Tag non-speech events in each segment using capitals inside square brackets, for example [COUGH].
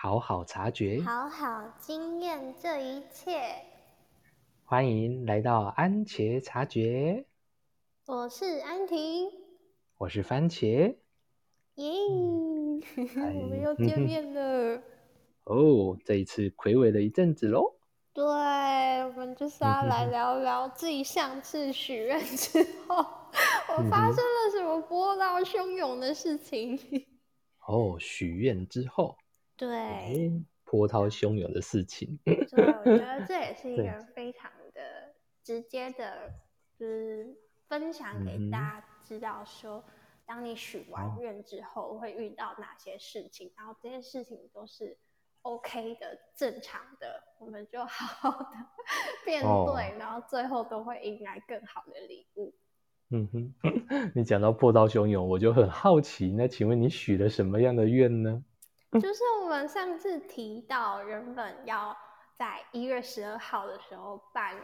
好好察觉，好好经验这一切。欢迎来到安茄察觉。我是安婷，我是番茄。耶，[LAUGHS] 我们又见面了。[LAUGHS] 哦，这一次魁伟了一阵子喽。对，我们就是要来 [LAUGHS] 聊聊自己上次许愿之后，我发生了什么波涛汹涌的事情。哦，许愿之后。对，波涛汹涌的事情。对，我觉得这也是一个非常的直接的，就是分享给大家知道说，当你许完愿之后会遇到哪些事情，然后这些事情都是 OK 的、正常的，我们就好好的 [LAUGHS] 面对，然后最后都会迎来更好的礼物。嗯哼，[LAUGHS] 你讲到波涛汹涌，我就很好奇，那请问你许了什么样的愿呢？就是我们上次提到，原本要在一月十二号的时候办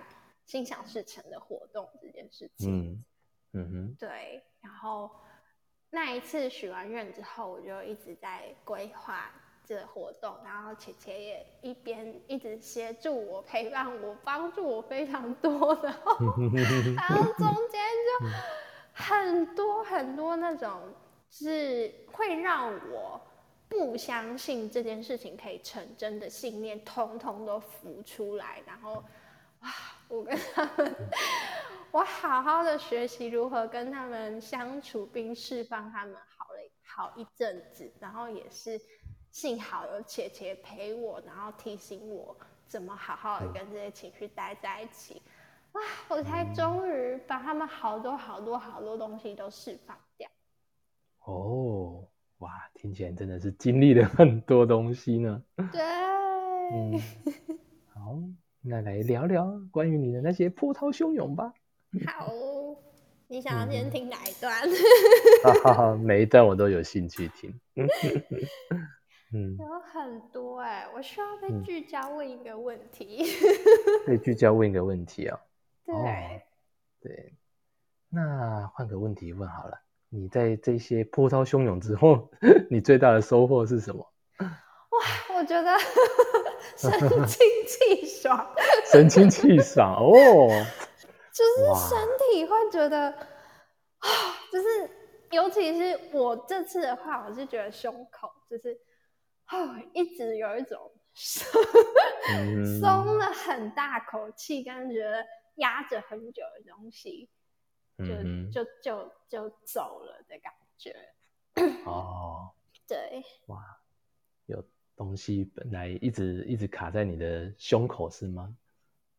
心想事成的活动这件事情。嗯嗯哼。对，然后那一次许完愿之后，我就一直在规划这个活动，然后姐姐也一边一直协助我、陪伴我、帮助我非常多，[LAUGHS] 然后然后中间就很多很多那种是会让我。不相信这件事情可以成真的信念，通通都浮出来，然后，哇！我跟他们，[LAUGHS] 我好好的学习如何跟他们相处，并释放他们，好了好一阵子，然后也是幸好有姐姐陪我，然后提醒我怎么好好的跟这些情绪待在一起，哇！我才终于把他们好多好多好多东西都释放掉。哦。哇，听起来真的是经历了 [LAUGHS] 很多东西呢。对，嗯，好，那来聊聊关于你的那些波涛汹涌吧。好，你想要先听哪一段？[LAUGHS] 哈哈，每一段我都有兴趣听。嗯，有很多哎，我需要被聚焦问一个问题。[LAUGHS] 被聚焦问一个问题啊？对，对，那换个问题问好了。你在这些波涛汹涌之后，[LAUGHS] 你最大的收获是什么？哇，我觉得 [LAUGHS] 神清气爽，[LAUGHS] 神清气爽哦，就是身体会觉得啊，[SIGHS] 就是尤其是我这次的话，我是觉得胸口就是啊，一直有一种松了很大口气，跟觉得压着很久的东西。就就就就走了的感觉。哦，[CLEARS THROAT] 对，哇，有东西本来一直一直卡在你的胸口是吗？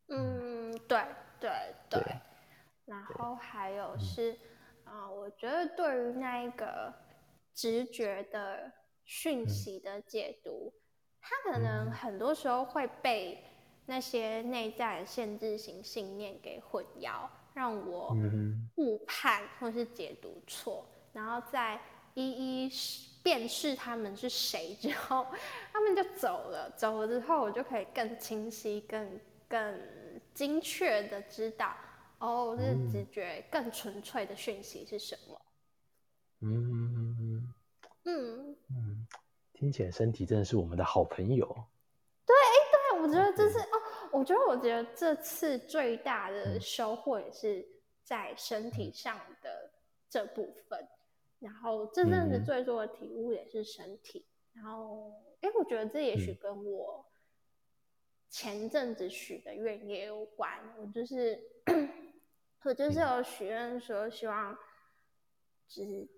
嗯，对对对。然后还有是啊，我觉得对于那一个直觉的讯息的解读，它可能很多时候会被那些内在限制型信念给混淆。让我误判或是解读错，然后再一一辨识他们是谁之后，他们就走了。走了之后，我就可以更清晰、更更精确的知道，哦，是直觉更纯粹的讯息是什么。嗯嗯嗯嗯嗯，听起来身体真的是我们的好朋友。对，哎，对，我觉得这是哦。我觉得，我觉得这次最大的收获也是在身体上的这部分。然后这阵子最多的体悟也是身体。然后，哎，我觉得这也许跟我前阵子许的愿也有关。我就是，我就是有许愿说，希望，就是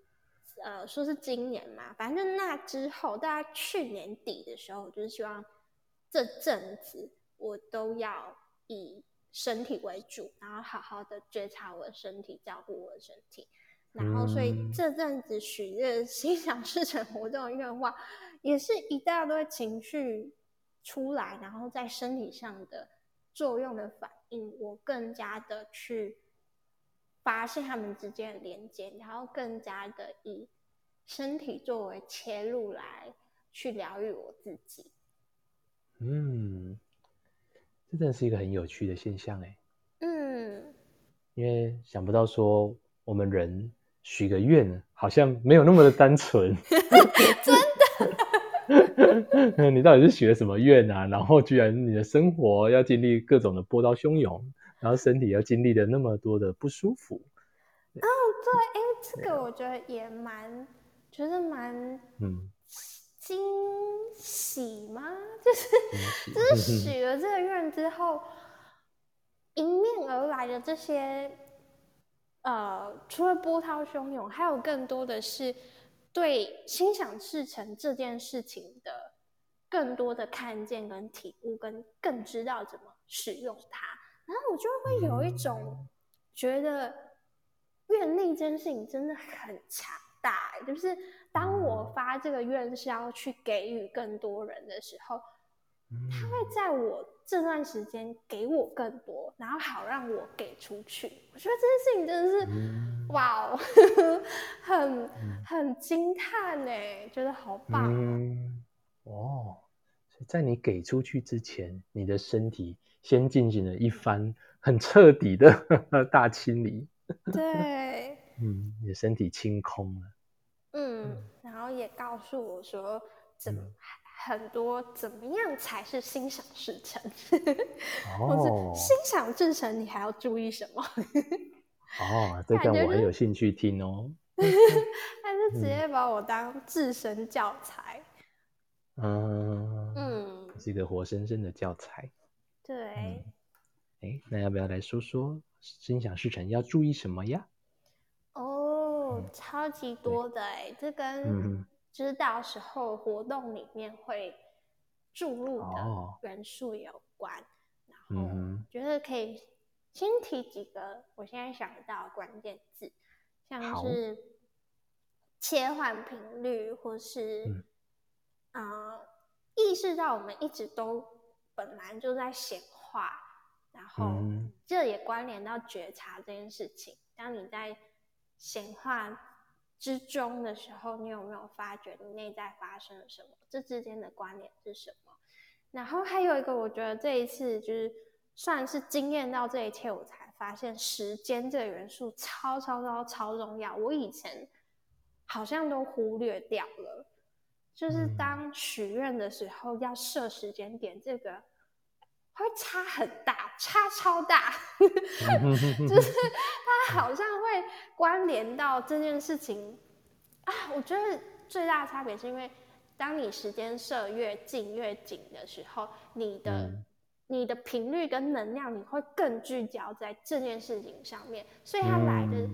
呃，说是今年嘛，反正那之后，大概去年底的时候，我就是希望这阵子。我都要以身体为主，然后好好的觉察我的身体，照顾我的身体。然后，所以这阵子许愿 [LAUGHS] 心想事成活动的愿望，也是一大堆情绪出来，然后在身体上的作用的反应，我更加的去发现他们之间的连接，然后更加的以身体作为切入来去疗愈我自己。嗯。这真的是一个很有趣的现象哎，嗯，因为想不到说我们人许个愿，好像没有那么的单纯，[LAUGHS] 真的，[LAUGHS] 你到底是许了什么愿啊？然后居然你的生活要经历各种的波涛汹涌，然后身体要经历的那么多的不舒服。哦，对，哎，这个我觉得也蛮，觉得蛮，嗯，惊喜吗？[LAUGHS] 就是就是许了这个愿之后，迎面而来的这些，呃，除了波涛汹涌，还有更多的是。对心想事成这件事情的更多的看见跟体悟，跟更知道怎么使用它，然后我就会有一种觉得愿力这件事情真的很强大。就是当我发这个愿是要去给予更多人的时候，他会在我这段时间给我更多，然后好让我给出去。我觉得这件事情真的是。哇哦，[LAUGHS] 很很惊叹呢，觉得好棒哦！所以在你给出去之前，你的身体先进行了一番很彻底的 [LAUGHS] 大清理。[LAUGHS] 对，嗯，你的身体清空了。嗯，然后也告诉我说，怎很多怎么样才是心想事成？哦，心想事成，你还要注意什么？哦，这个我很有兴趣听哦。[LAUGHS] 他就直接把我当自身教材。嗯嗯，是一个活生生的教材。对。哎，那要不要来说说心想事成要注意什么呀？哦，超级多的哎，这跟知道时候活动里面会注入的元素有关。然后觉得可以。先提几个我现在想到的关键字，像是切换频率，或是啊意识到我们一直都本来就在显化，然后这也关联到觉察这件事情。当你在显化之中的时候，你有没有发觉你内在发生了什么？这之间的关联是什么？然后还有一个，我觉得这一次就是。算是惊艳到这一切，我才发现时间这个元素超超超超重要。我以前好像都忽略掉了，就是当许愿的时候要设时间点，这个会差很大，差超大，[LAUGHS] 就是它好像会关联到这件事情啊。我觉得最大的差别是因为，当你时间设越近越紧的时候，你的。你的频率跟能量，你会更聚焦在这件事情上面，所以它来的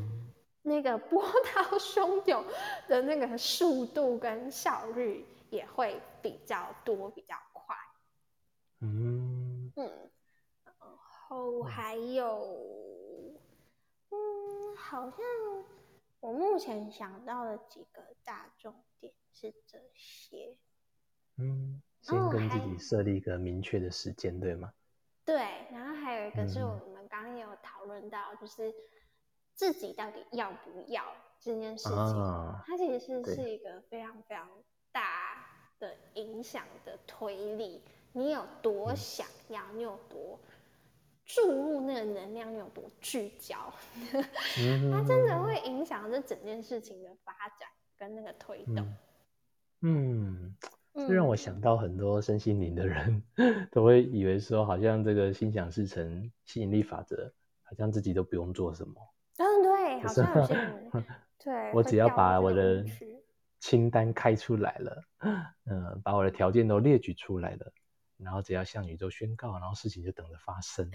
那个波涛汹涌的那个速度跟效率也会比较多、比较快。嗯嗯，然后还有，嗯，好像我目前想到的几个大重点是这些。嗯。先跟自己设立一个明确的时间，对吗？对，然后还有一个是我们刚刚有讨论到，就是自己到底要不要这件事情，它其实是是一个非常非常大的影响的推力。你有多想要，你有多注入那个能量，你有多聚焦，[LAUGHS] 它真的会影响这整件事情的发展跟那个推动。嗯。这让我想到很多身心灵的人都会以为说，好像这个心想事成、吸引力法则，好像自己都不用做什么。嗯，对，好像对。我只要把我的清单开出来了，嗯，把我的条件都列举出来了，然后只要向宇宙宣告，然后事情就等着发生。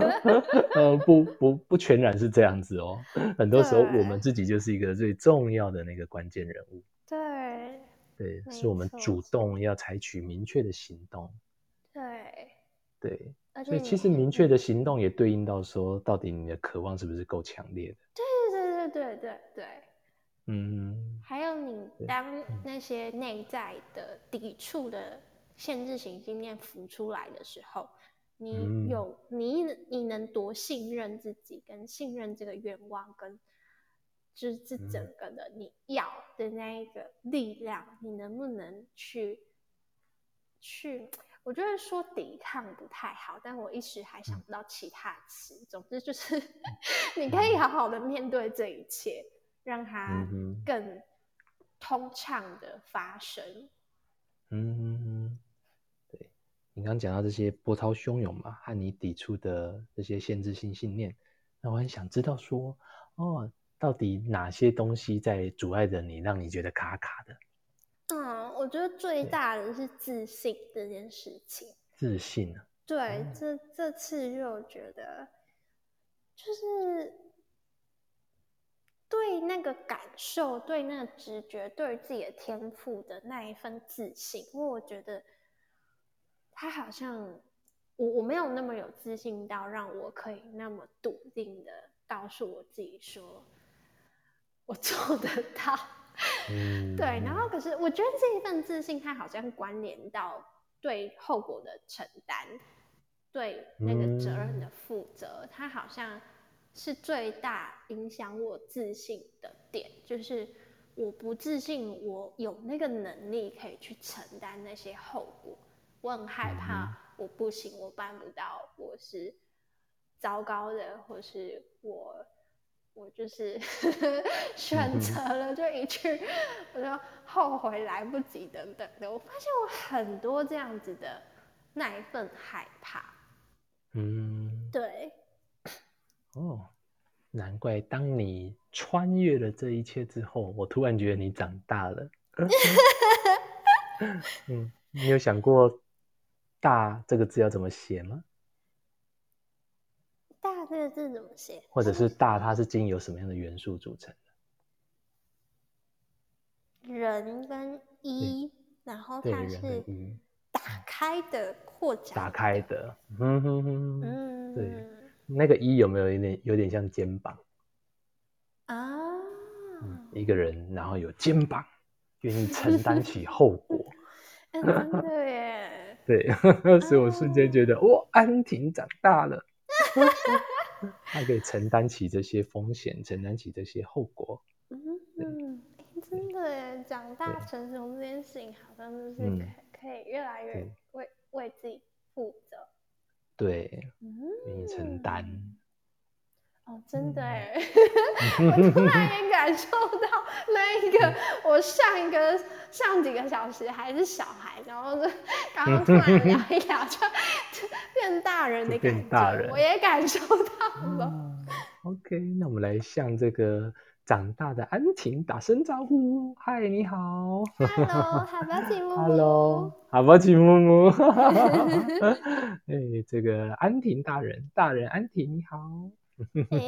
[LAUGHS] 呃，不不不，全然是这样子哦。很多时候，我们自己就是一个最重要的那个关键人物。对。对，是我们主动要采取明确的行动。对，对，所以其实明确的行动也对应到说，到底你的渴望是不是够强烈的？对对对对对对嗯。还有你当那些内在的抵触的限制型信念浮出来的时候，你有你你能多信任自己，跟信任这个愿望跟。就是这整个的你要的那一个力量，你能不能去去？我觉得说抵抗不太好，但我一时还想不到其他词。总之就是，[LAUGHS] 你可以好好的面对这一切，让它更通畅的发生。嗯，对，你刚刚讲到这些波涛汹涌嘛，和你抵触的这些限制性信念，那我很想知道说，哦，到底哪些东西在阻碍着你，让你觉得卡卡的？嗯，我觉得最大的是自信这件事情。自信啊？对，这这次就觉得，就是对那个感受、对那个直觉、对自己的天赋的那一份自信，因为我觉得他好像我我没有那么有自信到让我可以那么笃定的告诉我自己说，我做得到。[LAUGHS] 对，然后可是我觉得这一份自信，它好像关联到对后果的承担，对那个责任的负责，它好像是最大影响我自信的点。就是我不自信，我有那个能力可以去承担那些后果，我很害怕我不行，我办不到，我是糟糕的，或是我。我就是 [LAUGHS] 选择了就一句，我就后悔来不及等等的。我发现我很多这样子的那一份害怕。嗯，对。哦，难怪当你穿越了这一切之后，我突然觉得你长大了。[LAUGHS] [LAUGHS] 嗯，你有想过“大”这个字要怎么写吗？大这个字怎么写？或者是大，它是经由什么样的元素组成的？人跟一，然后它是打开的扩展。打开的，嗯哼哼，嗯，对，那个一有没有有点有点像肩膀啊？一个人，然后有肩膀，愿意承担起后果。[LAUGHS] 真的耶！对，所以我瞬间觉得，哇，安婷长大了。[LAUGHS] 他可以承担起这些风险，承担起这些后果。嗯，真的耶，长大成熟这件事情，好像就是可可以越来越为为自己负责。对，愿意承担。哦，真的哎，[LAUGHS] 我突然也感受到那一个，我上一个上几个小时还是小孩，然后就刚刚突然聊一聊，就变大人的感觉，我也感受到了。OK，那我们来向这个长大的安婷打声招呼，嗨，你好。Hello，好宝吉木木。[LAUGHS] Hello，好宝吉木木。哎，这个安婷大人，大人安婷你好。哎，[LAUGHS]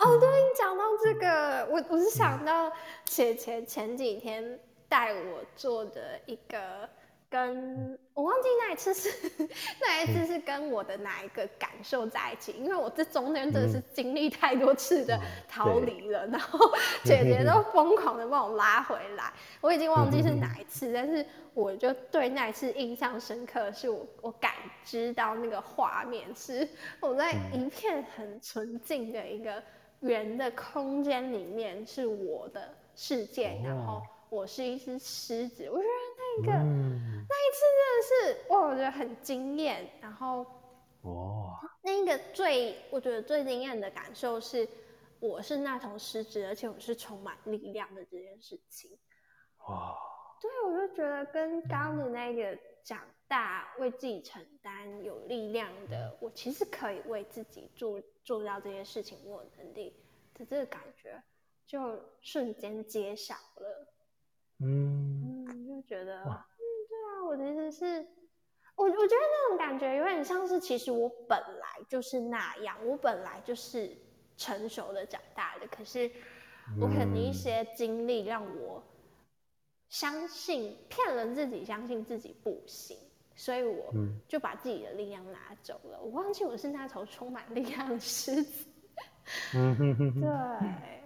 哦，对你讲到这个，我我是想到前前前几天带我做的一个。跟我忘记那一次是 [LAUGHS] 那一次是跟我的哪一个感受在一起，因为我这中间真的是经历太多次的逃离了，然后 [LAUGHS] 姐姐都疯狂的把我拉回来，我已经忘记是哪一次，但是我就对那一次印象深刻，是我我感知到那个画面是我在一片很纯净的一个圆的空间里面，是我的世界，然后我是一只狮子，我觉得。那个那一次真的是哇，我觉得很惊艳。然后哇，那个最我觉得最惊艳的感受是，我是那头狮子，而且我是充满力量的这件事情。哇，对，我就觉得跟刚的那个长大、为自己承担、有力量的，我其实可以为自己做做到这些事情，我有能力的这个感觉，就瞬间揭晓了。嗯嗯，就觉得，嗯，对啊，我其实是，我我觉得那种感觉有点像是，其实我本来就是那样，我本来就是成熟的长大的，可是我可能一些经历让我相信，骗了自己，相信自己不行，所以我就把自己的力量拿走了，我忘记我是那头充满力量的狮子，嗯哼哼哼，对。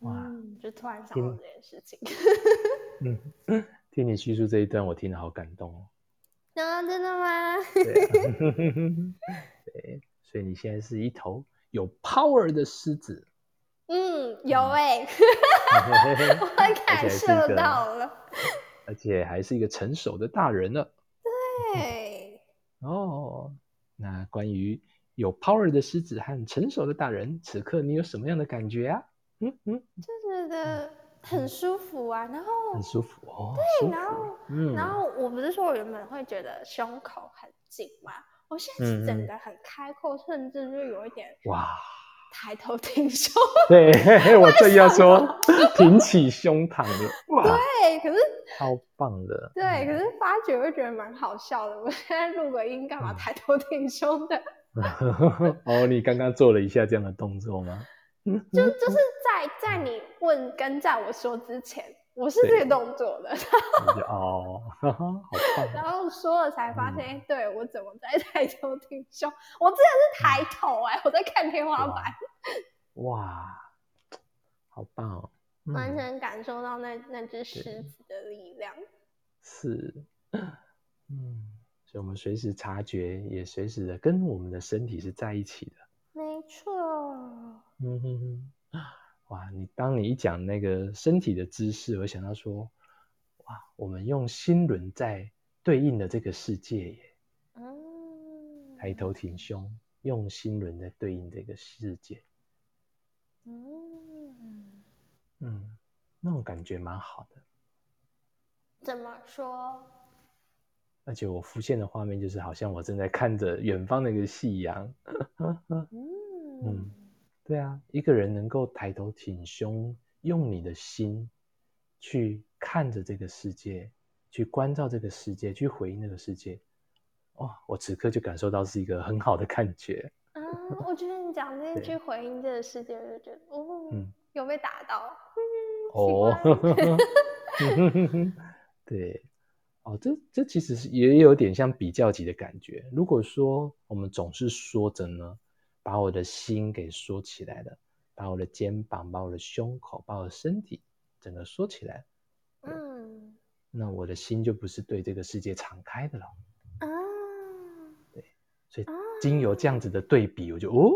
哇！就突然想到这件事情。[LAUGHS] 嗯，听你叙述这一段，我听得好感动哦。啊，真的吗？[LAUGHS] 对，所以你现在是一头有 power 的狮子。嗯，有哎，[LAUGHS] 我感受到了。而且还是一个成熟的大人了。对。哦，那关于有 power 的狮子和成熟的大人，此刻你有什么样的感觉啊？嗯嗯，就觉得很舒服啊，然后很舒服哦。对，然后嗯，然后我不是说我原本会觉得胸口很紧嘛，我现在是整个很开阔，甚至就有一点哇，抬头挺胸。对，[LAUGHS] 我正要说挺起胸膛的，[LAUGHS] 对，可是超棒的。对，可是发觉会觉得蛮好笑的。我现在录个音干嘛抬头挺胸的？[LAUGHS] 哦，你刚刚做了一下这样的动作吗？就就是在在你问跟在我说之前，我是这个动作的。[LAUGHS] [LAUGHS] 哦。然后说了才发现，对我怎么在 [LAUGHS] 抬头挺胸？我真的是抬头哎，我在看天花板。哇，好棒哦！完全感受到那那只狮子的力量。是，嗯。所以，我们随时察觉，也随时的跟我们的身体是在一起的。嗯哼哼。哇，你当你一讲那个身体的姿势，我想到说，哇，我们用心轮在对应的这个世界耶。嗯。抬头挺胸，用心轮在对应这个世界。嗯。嗯，那种感觉蛮好的。怎么说？而且我浮现的画面就是，好像我正在看着远方那个夕阳。嗯，对啊，一个人能够抬头挺胸，用你的心去看着这个世界，去关照这个世界，去回应那个世界。哇，我此刻就感受到是一个很好的感觉。啊，我觉得你讲这 [LAUGHS] 句回应这个世界，我就觉得哦，有被打到。[LAUGHS] 哦，[LAUGHS] 对。哦，这这其实是也有点像比较级的感觉。如果说我们总是说着呢，把我的心给缩起来了，把我的肩膀、把我的胸口、把我的身体整个缩起来，嗯，那我的心就不是对这个世界敞开的了。啊，对，所以经由这样子的对比，我就哦，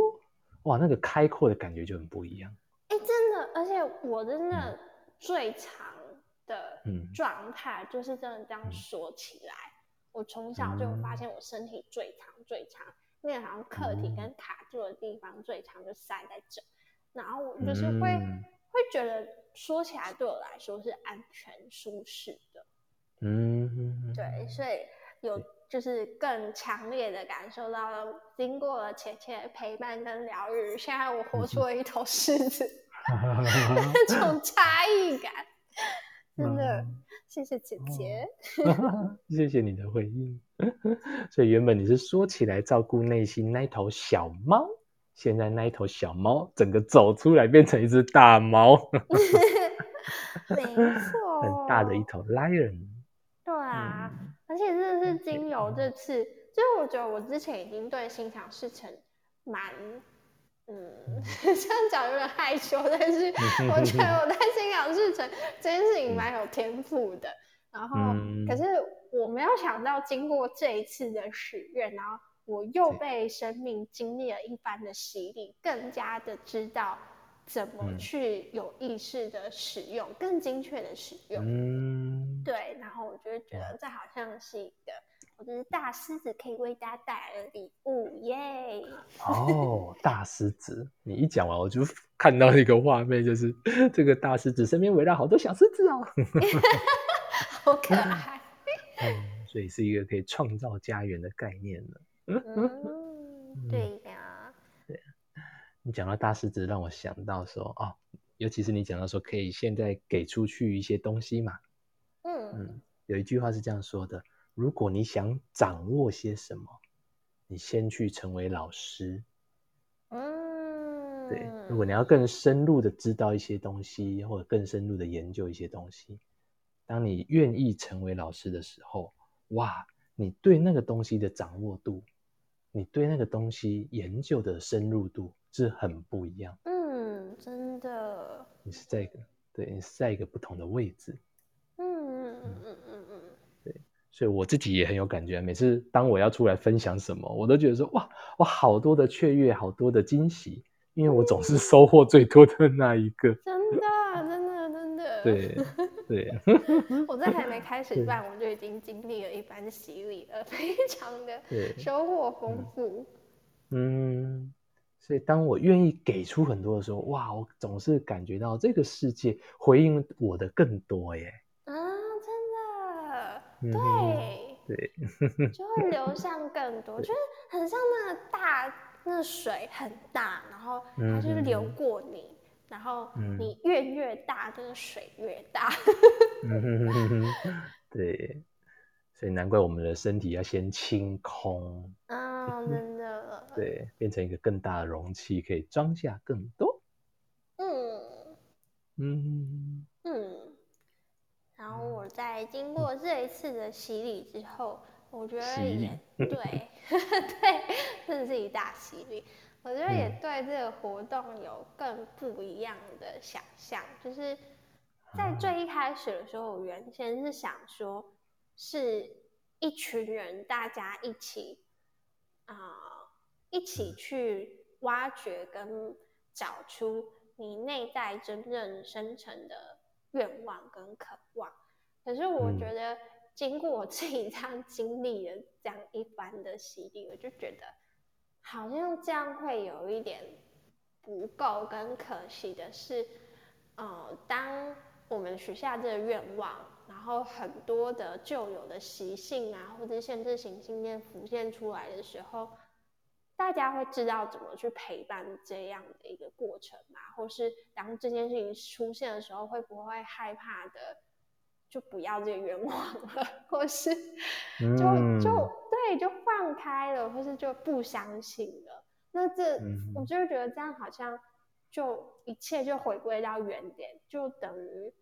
哇，那个开阔的感觉就很不一样。哎，真的，而且我真的最长。的状态就是真的这样缩起来，我从小就发现我身体最长最长，那个好像客体跟卡住的地方最长就塞在这，然后我就是会会觉得说起来对我来说是安全舒适的，嗯，对，所以有就是更强烈的感受到了，经过了浅浅的陪伴跟疗愈，现在我活出了一头狮子 [LAUGHS] [LAUGHS] 那种差异感。真的，谢谢姐姐，[LAUGHS] 谢谢你的回应。[LAUGHS] 所以原本你是说起来照顾内心那头小猫，现在那一头小猫整个走出来变成一只大猫，[LAUGHS] 没错，很大的一头 lion。对啊，而且真的是经由这次，就是我觉得我之前已经对心想事成蛮。嗯，[LAUGHS] 这样讲有点害羞，但是我觉得我 [LAUGHS] 在心想事成这件事情蛮有天赋的。然后，可是我没有想到，经过这一次的许愿，然后我又被生命经历了一番的洗礼，更加的知道怎么去有意识的使用，更精确的使用。嗯，对。然后我就觉得这好像是一个。我是大狮子，可以为大家带来的礼物耶！哦，大狮子，你一讲完，我就看到一个画面，就是 [LAUGHS] 这个大狮子身边围绕好多小狮子哦，[LAUGHS] 好可爱。嗯，所以是一个可以创造家园的概念呢。嗯，对呀。对，你讲到大狮子，让我想到说，哦，尤其是你讲到说，可以现在给出去一些东西嘛。嗯嗯，有一句话是这样说的。如果你想掌握些什么，你先去成为老师。嗯，对。如果你要更深入的知道一些东西，或者更深入的研究一些东西，当你愿意成为老师的时候，哇，你对那个东西的掌握度，你对那个东西研究的深入度是很不一样。嗯，真的。你是在一个，对你是在一个不同的位置。嗯嗯嗯嗯嗯嗯。所以我自己也很有感觉，每次当我要出来分享什么，我都觉得说哇，我好多的雀跃，好多的惊喜，因为我总是收获最多的那一个。真的，真的，真的。对对。[LAUGHS] 我在还没开始办，我就已经经历了一番洗礼了，非常的收获丰富。嗯，所以当我愿意给出很多的时候，哇，我总是感觉到这个世界回应我的更多耶。对对，就会流 [LAUGHS] 向更多，就是很像那个大，那水很大，然后它就是流过你，然后你越越大，这个水越大。对。所以难怪我们的身体要先清空啊，[LAUGHS] 真的。对，变成一个更大的容器，可以装下更多。嗯嗯嗯。经过这一次的洗礼之后，我觉得也对，对，[LAUGHS] 这是一大洗礼。我觉得也对这个活动有更不一样的想象，就是在最一开始的时候，我原先是想说。是一群人，大家一起啊，一起去挖掘跟找出你内在真正深层的愿望跟渴望。可是我觉得，经过我自己这样经历的这样一番的洗礼，我就觉得好像这样会有一点不够跟可惜的是，呃，当我们许下这个愿望。然后很多的旧有的习性啊，或者限制性信念浮现出来的时候，大家会知道怎么去陪伴这样的一个过程嘛？或是当这件事情出现的时候，会不会害怕的就不要这个愿望了，或是就就对就放开了，或是就不相信了？那这我就觉得这样好像就一切就回归到原点，就等于。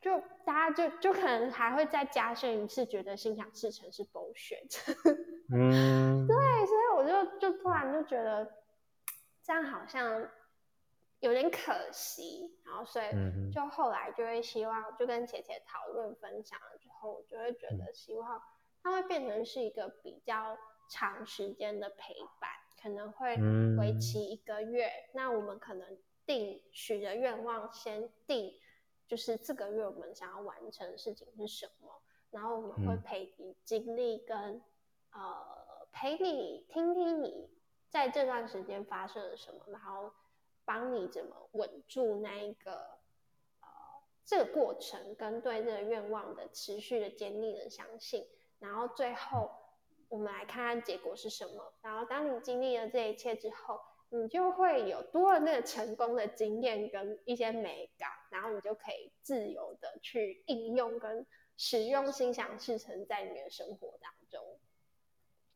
就大家就就可能还会再加深一次，觉得心想事成是 bullshit。[LAUGHS] 嗯，对，所以我就就突然就觉得这样好像有点可惜，然后所以就后来就会希望就跟姐姐讨论分享了之后，我就会觉得希望它会变成是一个比较长时间的陪伴，可能会为期一个月。那我们可能定许的愿望先定。就是这个月我们想要完成的事情是什么，然后我们会陪你经历跟呃陪你听听你在这段时间发生了什么，然后帮你怎么稳住那一个呃这个过程跟对这个愿望的持续的坚定的相信，然后最后我们来看看结果是什么，然后当你经历了这一切之后。你就会有多了那个成功的经验跟一些美感，然后你就可以自由的去应用跟使用心想事成在你的生活当中。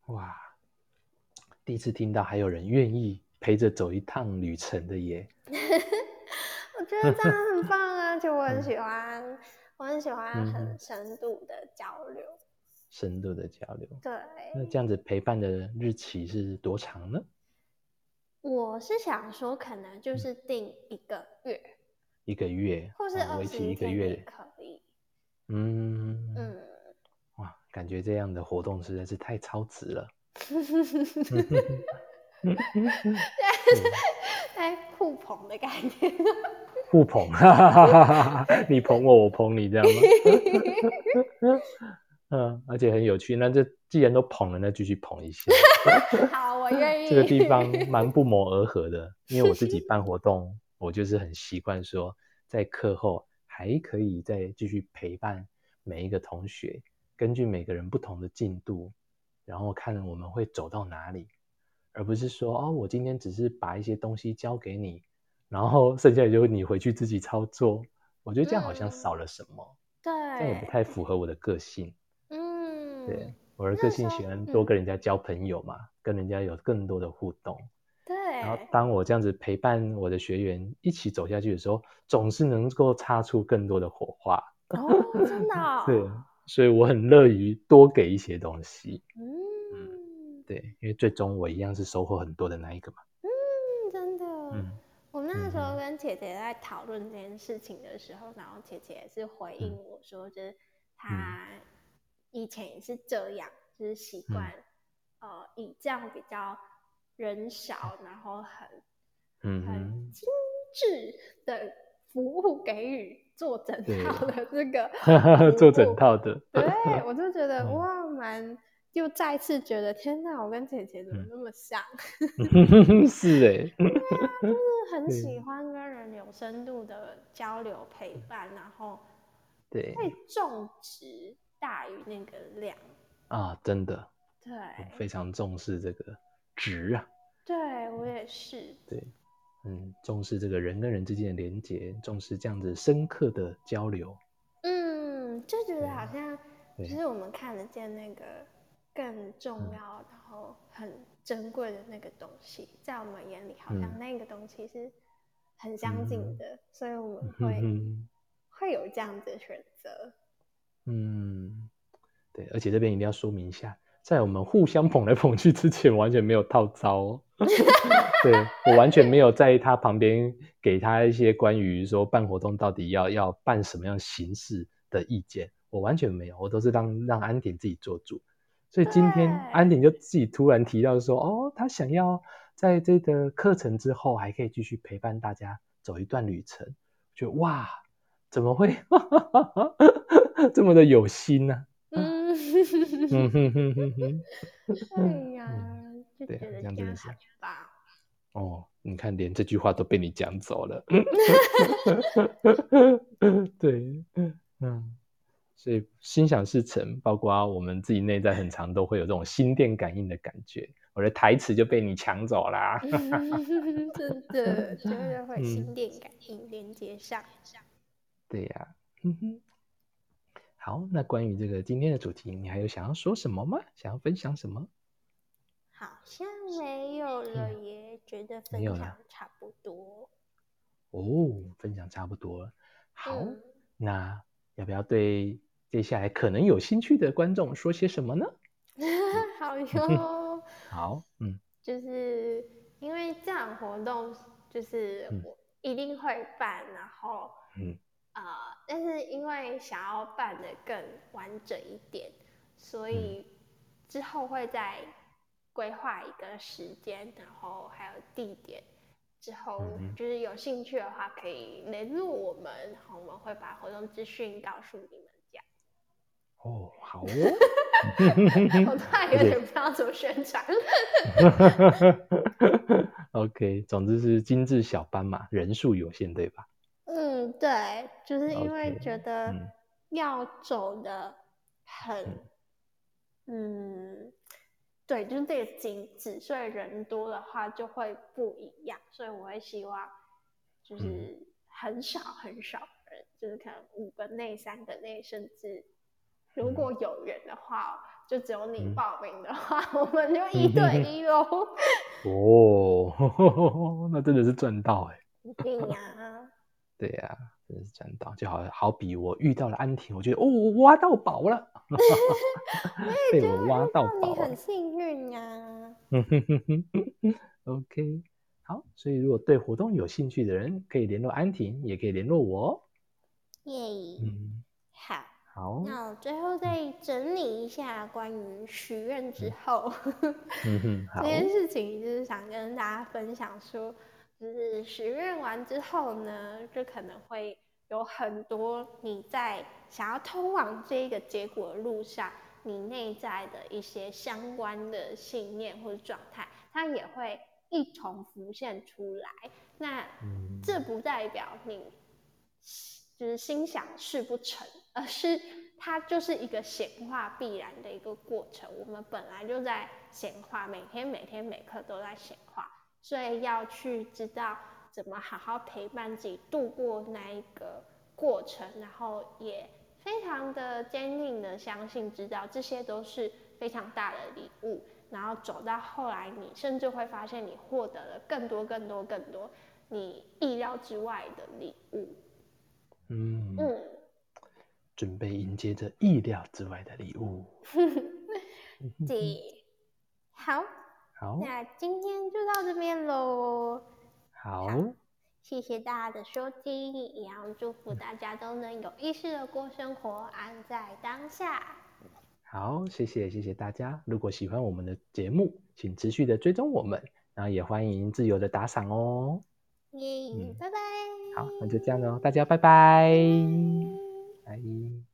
哇，第一次听到还有人愿意陪着走一趟旅程的耶！[LAUGHS] 我觉得这样很棒啊，就我很喜欢，我很喜欢很深度的交流。深度的交流，对。那这样子陪伴的日期是多长呢？我是想说，可能就是定一个月，一个月，或是二十一个月可以。嗯嗯，哇，感觉这样的活动实在是太超值了。[LAUGHS] 在互捧的感觉。互捧，[LAUGHS] 你捧我，我捧你，这样吗？[LAUGHS] 嗯，而且很有趣。那这既然都捧了，那继续捧一下。好，我愿意。这个地方蛮不谋而合的，因为我自己办活动，我就是很习惯说，在课后还可以再继续陪伴每一个同学，根据每个人不同的进度，然后看我们会走到哪里，而不是说哦，我今天只是把一些东西交给你，然后剩下就你回去自己操作。我觉得这样好像少了什么，对，这样也不太符合我的个性。嗯对，我的个性喜欢多跟人家交朋友嘛，跟人家有更多的互动。对。然后当我这样子陪伴我的学员一起走下去的时候，总是能够擦出更多的火花。哦，真的。[LAUGHS] 对，所以我很乐于多给一些东西。嗯。对，因为最终我一样是收获很多的那一个嘛。嗯，真的。嗯。我那时候跟姐姐在讨论这件事情的时候，然后姐姐也是回应我说，就是她。以前也是这样，就是习惯，呃，以这样比较人少，然后很，嗯，很精致的服务给予做整套的这个，[LAUGHS] 做整套的，对我就觉得 [LAUGHS] 哇，蛮又再次觉得，天哪，我跟姐姐怎么那么像？[LAUGHS] [LAUGHS] 是哎，就是 [LAUGHS] 很喜欢跟人有深度的交流陪伴，然后对，会重质大于那个量啊，真的，对，非常重视这个值啊。对我也是，对，嗯，重视这个人跟人之间的连接，重视这样子深刻的交流。嗯，就觉得好像就是我们看得见那个。更重要，然后很珍贵的那个东西，在我们眼里好像那个东西是很相近的，所以我们会会有这样子的选择。嗯，对，而且这边一定要说明一下，在我们互相捧来捧去之前，完全没有套招。[LAUGHS] 对我完全没有在他旁边给他一些关于说办活动到底要要办什么样形式的意见，我完全没有，我都是让让安婷自己做主。所以今天安鼎就自己突然提到说：“哦，他想要在这个课程之后还可以继续陪伴大家走一段旅程。”就哇，怎么会 [LAUGHS] 这么的有心呢？嗯哼哼哼哼哼，[LAUGHS] 对呀，就觉得这样真的是棒。哦，你看，连这句话都被你讲走了。[LAUGHS] 对，嗯。所以心想事成，包括我们自己内在很长都会有这种心电感应的感觉。我的台词就被你抢走啦，[LAUGHS] 真的，就是会 [LAUGHS] 心电感应连接上。对呀，好，那关于这个今天的主题，你还有想要说什么吗？想要分享什么？好像没有了耶，觉得分享差不多。哦，分享差不多。好，那要不要对？接下来可能有兴趣的观众说些什么呢？[LAUGHS] 好哟，[LAUGHS] 好，嗯，就是因为这样活动就是我一定会办，然后，嗯，呃，但是因为想要办的更完整一点，所以之后会再规划一个时间，然后还有地点，之后就是有兴趣的话可以联络我们，然后我们会把活动资讯告诉你们。哦，好哦。[LAUGHS] 我突然有点不知道怎么宣传。[LAUGHS] OK，总之是精致小班嘛，人数有限，对吧？嗯，对，就是因为觉得要走的很，嗯，对，就是这个精致，所以人多的话就会不一样，所以我会希望就是很少很少人，就是可能五个内、三个内，甚至。如果有缘的话，就只有你报名的话，[LAUGHS] 我们就 [LAUGHS] 一对一喽。[LAUGHS] 哦，那真的是赚到哎！对呀，对呀，真的是赚到。就好好比我遇到了安婷，我觉得哦，我挖到宝了，被我挖到宝，很幸运呀。OK，好，所以如果对活动有兴趣的人，可以联络安婷，也可以联络我。耶，嗯，好。那我最后再整理一下关于许愿之后 [LAUGHS] 这件事情，就是想跟大家分享说，就是许愿完之后呢，就可能会有很多你在想要通往这一个结果的路上，你内在的一些相关的信念或者状态，它也会一同浮现出来。那这不代表你就是心想事不成。而是它就是一个显化必然的一个过程。我们本来就在显化，每天每天每刻都在显化，所以要去知道怎么好好陪伴自己度过那一个过程，然后也非常的坚定的相信，知道这些都是非常大的礼物。然后走到后来，你甚至会发现你获得了更多更多更多你意料之外的礼物。嗯嗯。准备迎接着意料之外的礼物。[LAUGHS] 对，好，[LAUGHS] 好，那今天就到这边喽。好，谢谢大家的收听，也要祝福大家都能有意识的过生活，安在当下。好，谢谢，谢谢大家。如果喜欢我们的节目，请持续的追踪我们，然后也欢迎自由的打赏哦。耶，拜拜。好，那就这样喽，大家拜拜。哎。